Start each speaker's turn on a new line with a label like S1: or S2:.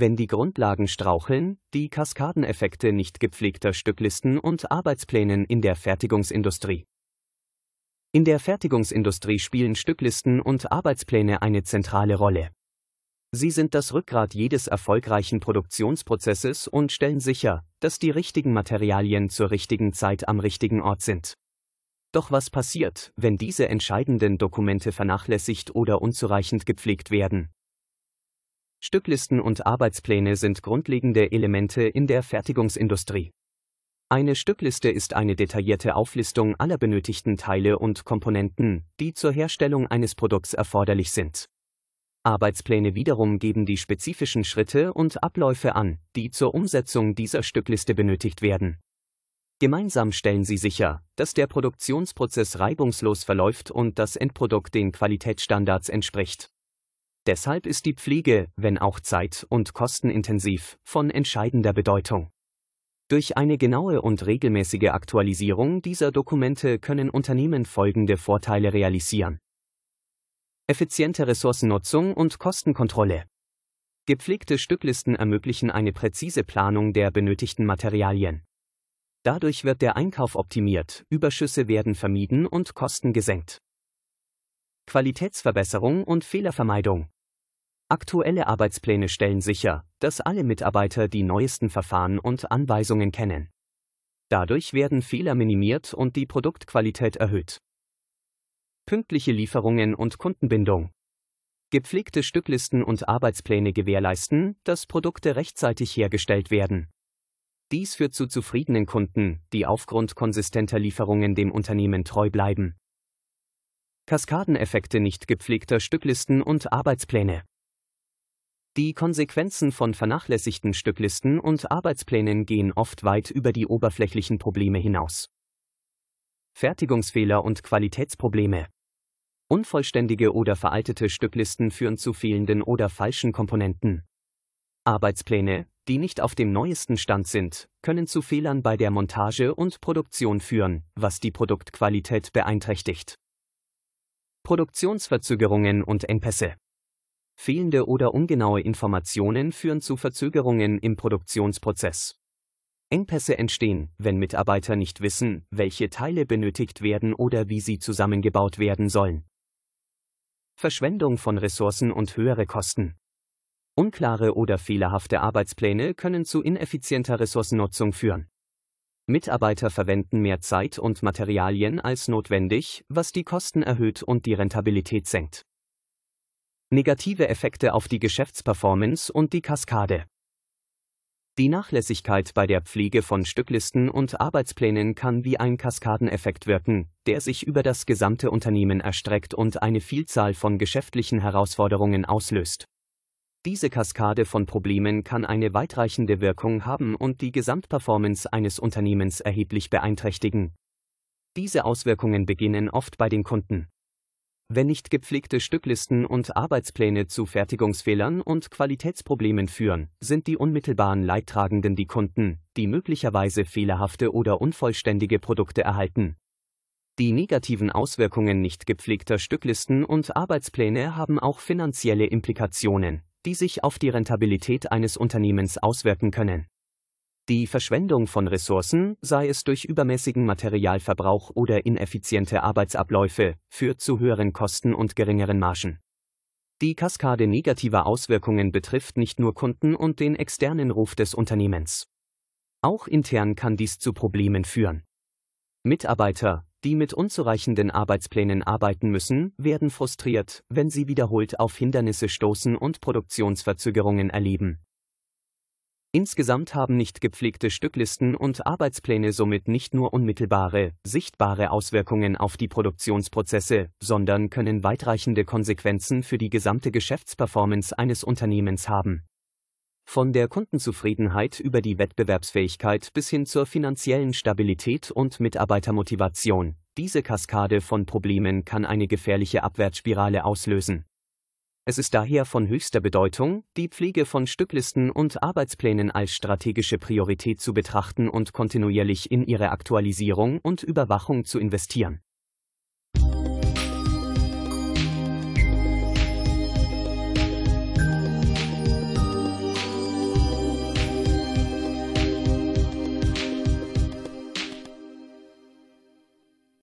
S1: wenn die Grundlagen straucheln, die Kaskadeneffekte nicht gepflegter Stücklisten und Arbeitsplänen in der Fertigungsindustrie. In der Fertigungsindustrie spielen Stücklisten und Arbeitspläne eine zentrale Rolle. Sie sind das Rückgrat jedes erfolgreichen Produktionsprozesses und stellen sicher, dass die richtigen Materialien zur richtigen Zeit am richtigen Ort sind. Doch was passiert, wenn diese entscheidenden Dokumente vernachlässigt oder unzureichend gepflegt werden? Stücklisten und Arbeitspläne sind grundlegende Elemente in der Fertigungsindustrie. Eine Stückliste ist eine detaillierte Auflistung aller benötigten Teile und Komponenten, die zur Herstellung eines Produkts erforderlich sind. Arbeitspläne wiederum geben die spezifischen Schritte und Abläufe an, die zur Umsetzung dieser Stückliste benötigt werden. Gemeinsam stellen sie sicher, dass der Produktionsprozess reibungslos verläuft und das Endprodukt den Qualitätsstandards entspricht. Deshalb ist die Pflege, wenn auch zeit- und kostenintensiv, von entscheidender Bedeutung. Durch eine genaue und regelmäßige Aktualisierung dieser Dokumente können Unternehmen folgende Vorteile realisieren effiziente Ressourcennutzung und Kostenkontrolle. Gepflegte Stücklisten ermöglichen eine präzise Planung der benötigten Materialien. Dadurch wird der Einkauf optimiert, Überschüsse werden vermieden und Kosten gesenkt. Qualitätsverbesserung und Fehlervermeidung. Aktuelle Arbeitspläne stellen sicher, dass alle Mitarbeiter die neuesten Verfahren und Anweisungen kennen. Dadurch werden Fehler minimiert und die Produktqualität erhöht pünktliche Lieferungen und Kundenbindung. Gepflegte Stücklisten und Arbeitspläne gewährleisten, dass Produkte rechtzeitig hergestellt werden. Dies führt zu zufriedenen Kunden, die aufgrund konsistenter Lieferungen dem Unternehmen treu bleiben. Kaskadeneffekte nicht gepflegter Stücklisten und Arbeitspläne. Die Konsequenzen von vernachlässigten Stücklisten und Arbeitsplänen gehen oft weit über die oberflächlichen Probleme hinaus. Fertigungsfehler und Qualitätsprobleme. Unvollständige oder veraltete Stücklisten führen zu fehlenden oder falschen Komponenten. Arbeitspläne, die nicht auf dem neuesten Stand sind, können zu Fehlern bei der Montage und Produktion führen, was die Produktqualität beeinträchtigt. Produktionsverzögerungen und Engpässe. Fehlende oder ungenaue Informationen führen zu Verzögerungen im Produktionsprozess. Engpässe entstehen, wenn Mitarbeiter nicht wissen, welche Teile benötigt werden oder wie sie zusammengebaut werden sollen. Verschwendung von Ressourcen und höhere Kosten. Unklare oder fehlerhafte Arbeitspläne können zu ineffizienter Ressourcennutzung führen. Mitarbeiter verwenden mehr Zeit und Materialien als notwendig, was die Kosten erhöht und die Rentabilität senkt. Negative Effekte auf die Geschäftsperformance und die Kaskade. Die Nachlässigkeit bei der Pflege von Stücklisten und Arbeitsplänen kann wie ein Kaskadeneffekt wirken, der sich über das gesamte Unternehmen erstreckt und eine Vielzahl von geschäftlichen Herausforderungen auslöst. Diese Kaskade von Problemen kann eine weitreichende Wirkung haben und die Gesamtperformance eines Unternehmens erheblich beeinträchtigen. Diese Auswirkungen beginnen oft bei den Kunden. Wenn nicht gepflegte Stücklisten und Arbeitspläne zu Fertigungsfehlern und Qualitätsproblemen führen, sind die unmittelbaren Leidtragenden die Kunden, die möglicherweise fehlerhafte oder unvollständige Produkte erhalten. Die negativen Auswirkungen nicht gepflegter Stücklisten und Arbeitspläne haben auch finanzielle Implikationen, die sich auf die Rentabilität eines Unternehmens auswirken können. Die Verschwendung von Ressourcen, sei es durch übermäßigen Materialverbrauch oder ineffiziente Arbeitsabläufe, führt zu höheren Kosten und geringeren Margen. Die Kaskade negativer Auswirkungen betrifft nicht nur Kunden und den externen Ruf des Unternehmens. Auch intern kann dies zu Problemen führen. Mitarbeiter, die mit unzureichenden Arbeitsplänen arbeiten müssen, werden frustriert, wenn sie wiederholt auf Hindernisse stoßen und Produktionsverzögerungen erleben. Insgesamt haben nicht gepflegte Stücklisten und Arbeitspläne somit nicht nur unmittelbare, sichtbare Auswirkungen auf die Produktionsprozesse, sondern können weitreichende Konsequenzen für die gesamte Geschäftsperformance eines Unternehmens haben. Von der Kundenzufriedenheit über die Wettbewerbsfähigkeit bis hin zur finanziellen Stabilität und Mitarbeitermotivation, diese Kaskade von Problemen kann eine gefährliche Abwärtsspirale auslösen. Es ist daher von höchster Bedeutung, die Pflege von Stücklisten und Arbeitsplänen als strategische Priorität zu betrachten und kontinuierlich in ihre Aktualisierung und Überwachung zu investieren